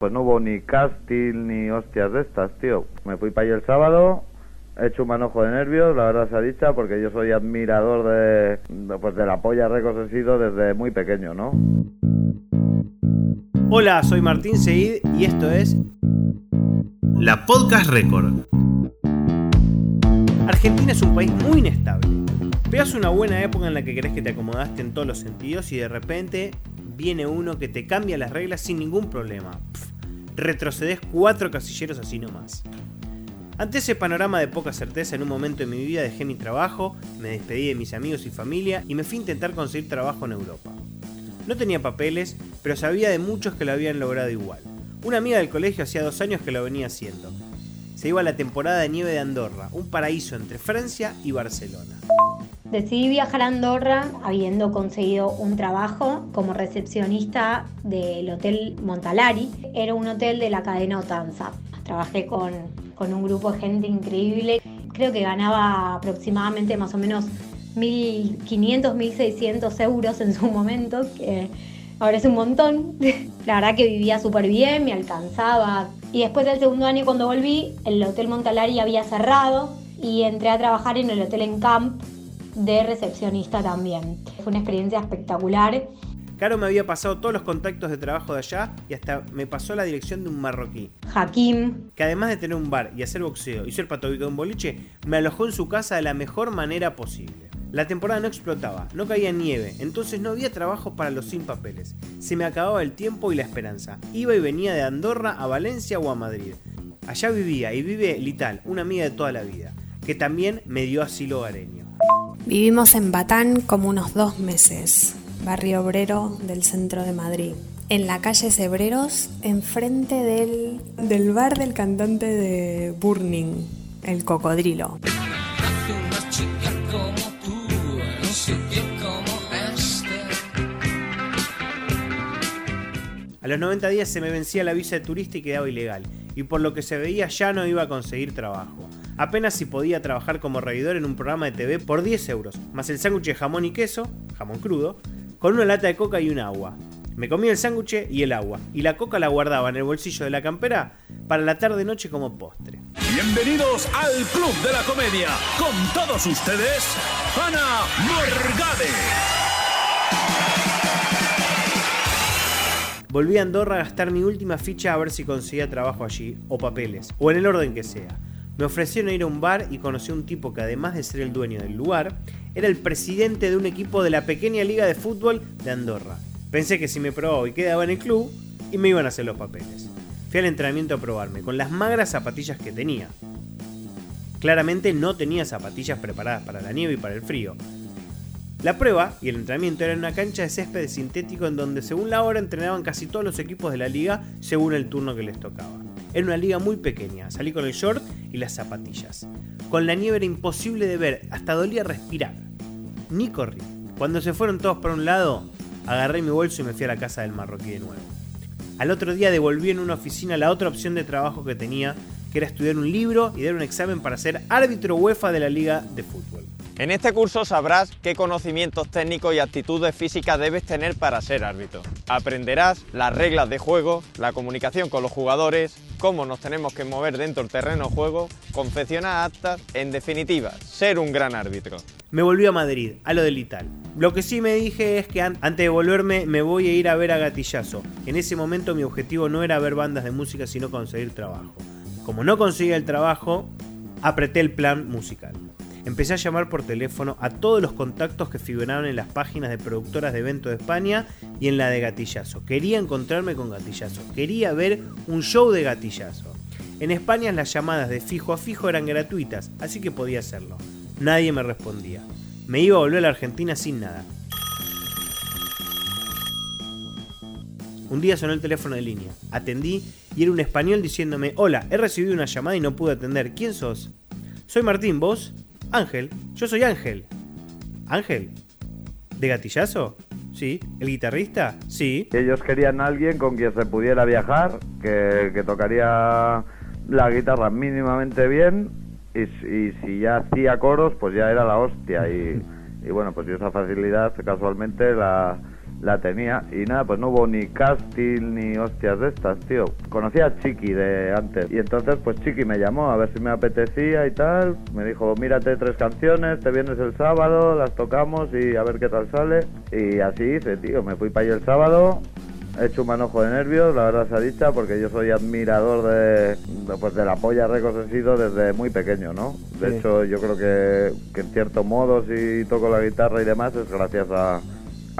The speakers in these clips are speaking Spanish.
Pues no hubo ni casting ni hostias de estas, tío. Me fui para allí el sábado, he hecho un manojo de nervios, la verdad se ha dicha, porque yo soy admirador de, de, pues de la polla Records he sido desde muy pequeño, ¿no? Hola, soy Martín Seid y esto es La Podcast Record. Argentina es un país muy inestable. Pegas una buena época en la que crees que te acomodaste en todos los sentidos y de repente viene uno que te cambia las reglas sin ningún problema. Pff, retrocedes cuatro casilleros así nomás. Ante ese panorama de poca certeza en un momento de mi vida dejé mi trabajo, me despedí de mis amigos y familia y me fui a intentar conseguir trabajo en Europa. No tenía papeles, pero sabía de muchos que lo habían logrado igual. Una amiga del colegio hacía dos años que lo venía haciendo. Se iba a la temporada de nieve de Andorra, un paraíso entre Francia y Barcelona. Decidí viajar a Andorra habiendo conseguido un trabajo como recepcionista del Hotel Montalari. Era un hotel de la cadena Otanza. Trabajé con, con un grupo de gente increíble. Creo que ganaba aproximadamente más o menos 1.500, 1.600 euros en su momento, que ahora es un montón. La verdad que vivía súper bien, me alcanzaba. Y después del segundo año cuando volví, el Hotel Montalari había cerrado y entré a trabajar en el Hotel Encamp de recepcionista también. Fue una experiencia espectacular. Caro me había pasado todos los contactos de trabajo de allá y hasta me pasó la dirección de un marroquí. Hakim. Que además de tener un bar y hacer boxeo y ser patobico de un boliche, me alojó en su casa de la mejor manera posible. La temporada no explotaba, no caía nieve, entonces no había trabajo para los sin papeles. Se me acababa el tiempo y la esperanza. Iba y venía de Andorra a Valencia o a Madrid. Allá vivía y vive Lital, una amiga de toda la vida, que también me dio asilo hogareño. Vivimos en Batán como unos dos meses, barrio obrero del centro de Madrid. En la calle Cebreros, enfrente del, del bar del cantante de Burning, el cocodrilo. A los 90 días se me vencía la visa de turista y quedaba ilegal, y por lo que se veía ya no iba a conseguir trabajo. Apenas si podía trabajar como reidor en un programa de TV por 10 euros, más el sándwich de jamón y queso, jamón crudo, con una lata de coca y un agua. Me comía el sándwich y el agua, y la coca la guardaba en el bolsillo de la campera para la tarde-noche como postre. Bienvenidos al Club de la Comedia, con todos ustedes, Ana Morgade. Volví a Andorra a gastar mi última ficha a ver si conseguía trabajo allí, o papeles, o en el orden que sea. Me ofrecieron ir a un bar y conocí a un tipo que además de ser el dueño del lugar, era el presidente de un equipo de la pequeña liga de fútbol de Andorra. Pensé que si me probaba y quedaba en el club, y me iban a hacer los papeles. Fui al entrenamiento a probarme, con las magras zapatillas que tenía. Claramente no tenía zapatillas preparadas para la nieve y para el frío. La prueba y el entrenamiento era en una cancha de césped sintético en donde según la hora entrenaban casi todos los equipos de la liga según el turno que les tocaba. Era una liga muy pequeña, salí con el short y las zapatillas. Con la nieve era imposible de ver, hasta dolía respirar. Ni corrí. Cuando se fueron todos para un lado, agarré mi bolso y me fui a la casa del marroquí de nuevo. Al otro día devolví en una oficina la otra opción de trabajo que tenía, que era estudiar un libro y dar un examen para ser árbitro UEFA de la liga de fútbol. En este curso sabrás qué conocimientos técnicos y actitudes físicas debes tener para ser árbitro. Aprenderás las reglas de juego, la comunicación con los jugadores, cómo nos tenemos que mover dentro del terreno de juego, confeccionar actas, en definitiva, ser un gran árbitro. Me volví a Madrid, a lo del Ital. Lo que sí me dije es que antes de volverme me voy a ir a ver a Gatillazo. En ese momento mi objetivo no era ver bandas de música, sino conseguir trabajo. Como no conseguía el trabajo, apreté el plan musical. Empecé a llamar por teléfono a todos los contactos que figuraban en las páginas de productoras de eventos de España y en la de Gatillazo. Quería encontrarme con Gatillazo, quería ver un show de Gatillazo. En España las llamadas de fijo a fijo eran gratuitas, así que podía hacerlo. Nadie me respondía. Me iba a volver a la Argentina sin nada. Un día sonó el teléfono de línea. Atendí y era un español diciéndome, hola, he recibido una llamada y no pude atender. ¿Quién sos? Soy Martín, ¿vos? Ángel. Yo soy Ángel. ¿Ángel? ¿De gatillazo? Sí. ¿El guitarrista? Sí. Ellos querían a alguien con quien se pudiera viajar, que, que tocaría la guitarra mínimamente bien y, si ya hacía coros, pues ya era la hostia. Y, y bueno, pues yo esa facilidad casualmente la, la tenía. Y nada, pues no hubo ni casting ni hostias de estas, tío. Conocí a Chiqui de antes. Y entonces, pues Chiqui me llamó a ver si me apetecía y tal. Me dijo, mírate tres canciones, te vienes el sábado, las tocamos y a ver qué tal sale. Y así hice, tío. Me fui para allí el sábado. He hecho un manojo de nervios, la verdad se ha dicha, porque yo soy admirador de, de, pues de la polla Records he sido desde muy pequeño, ¿no? De Sí. hecho, yo creo que, que en cierto modo, si toco la guitarra y demás, es gracias a,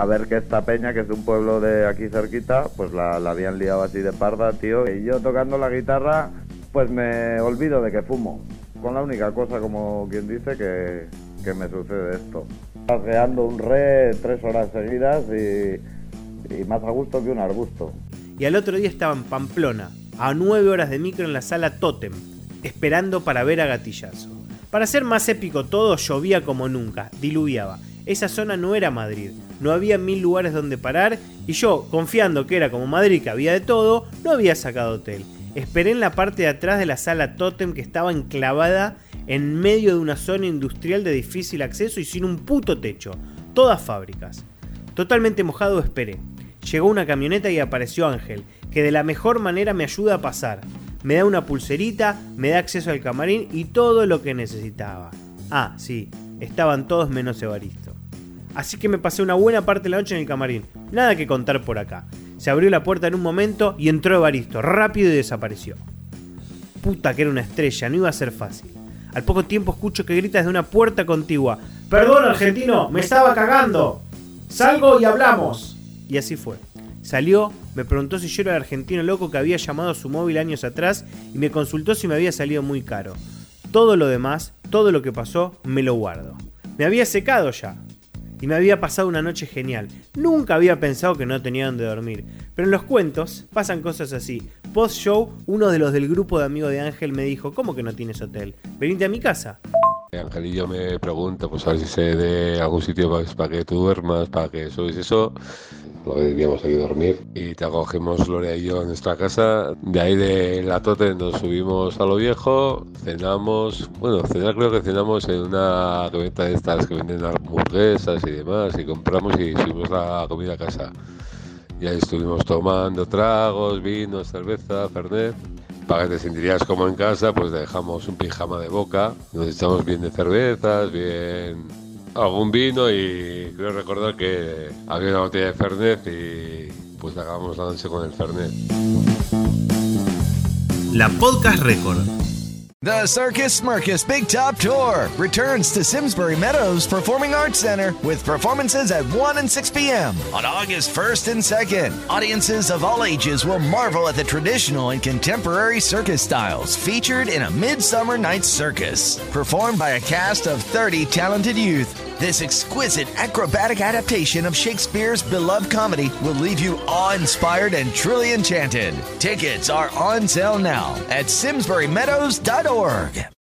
a ver que esta peña, que es un pueblo de aquí cerquita, pues la, la habían liado así de parda, tío. Y yo tocando la guitarra, pues me olvido de que fumo. Con la única cosa, como quien dice, que, que me sucede esto. Paseando un re tres horas seguidas y, más a gusto que un arbusto. Y al otro día estaba en Pamplona, a 9 horas de micro en la sala Totem, esperando para ver a Gatillazo. Para ser más épico todo, llovía como nunca, diluviaba. Esa zona no era Madrid, no había mil lugares donde parar y yo, confiando que era como Madrid que había de todo, no había sacado hotel. Esperé en la parte de atrás de la sala Totem que estaba enclavada en medio de una zona industrial de difícil acceso y sin un puto techo, todas fábricas. Totalmente mojado esperé. Llegó una camioneta y apareció Ángel, que de la mejor manera me ayuda a pasar. Me da una pulserita, me da acceso al camarín y todo lo que necesitaba. Ah, sí, estaban todos menos Evaristo. Así que me pasé una buena parte de la noche en el camarín. Nada que contar por acá. Se abrió la puerta en un momento y entró Evaristo, rápido y desapareció. Puta que era una estrella, no iba a ser fácil. Al poco tiempo escucho que grita desde una puerta contigua. Perdón, argentino, me estaba cagando. Salgo y hablamos. Y así fue. Salió, me preguntó si yo era el argentino loco que había llamado a su móvil años atrás y me consultó si me había salido muy caro. Todo lo demás, todo lo que pasó, me lo guardo. Me había secado ya. Y me había pasado una noche genial. Nunca había pensado que no tenía donde dormir. Pero en los cuentos pasan cosas así. Post show, uno de los del grupo de amigos de Ángel me dijo, ¿cómo que no tienes hotel? Venite a mi casa. Angelillo me pregunta, pues a ver si sé de algún sitio para que tú duermas, para que subes eso. Lo deberíamos aquí dormir. Y te acogemos Gloria y yo en nuestra casa. De ahí de la Tote nos subimos a lo viejo, cenamos. Bueno, cenar creo que cenamos en una camioneta de estas que venden hamburguesas y demás. Y compramos y subimos la comida a casa. Y ahí estuvimos tomando tragos, vinos, cerveza, fernet. Para que te sentirías como en casa, pues dejamos un pijama de boca, nos echamos bien de cervezas, bien Ah, algún vino y creo recordar que había una botella de Fernet y pues acabamos la noche con el Fernet. La Podcast Record. The Circus Smirkus Big Top Tour returns to Simsbury Meadows Performing Arts Center with performances at 1 and 6 p.m. on August 1st and 2nd. Audiences of all ages will marvel at the traditional and contemporary circus styles featured in a Midsummer Night's Circus, performed by a cast of 30 talented youth. This exquisite acrobatic adaptation of Shakespeare's beloved comedy will leave you awe inspired and truly enchanted. Tickets are on sale now at SimsburyMeadows.org.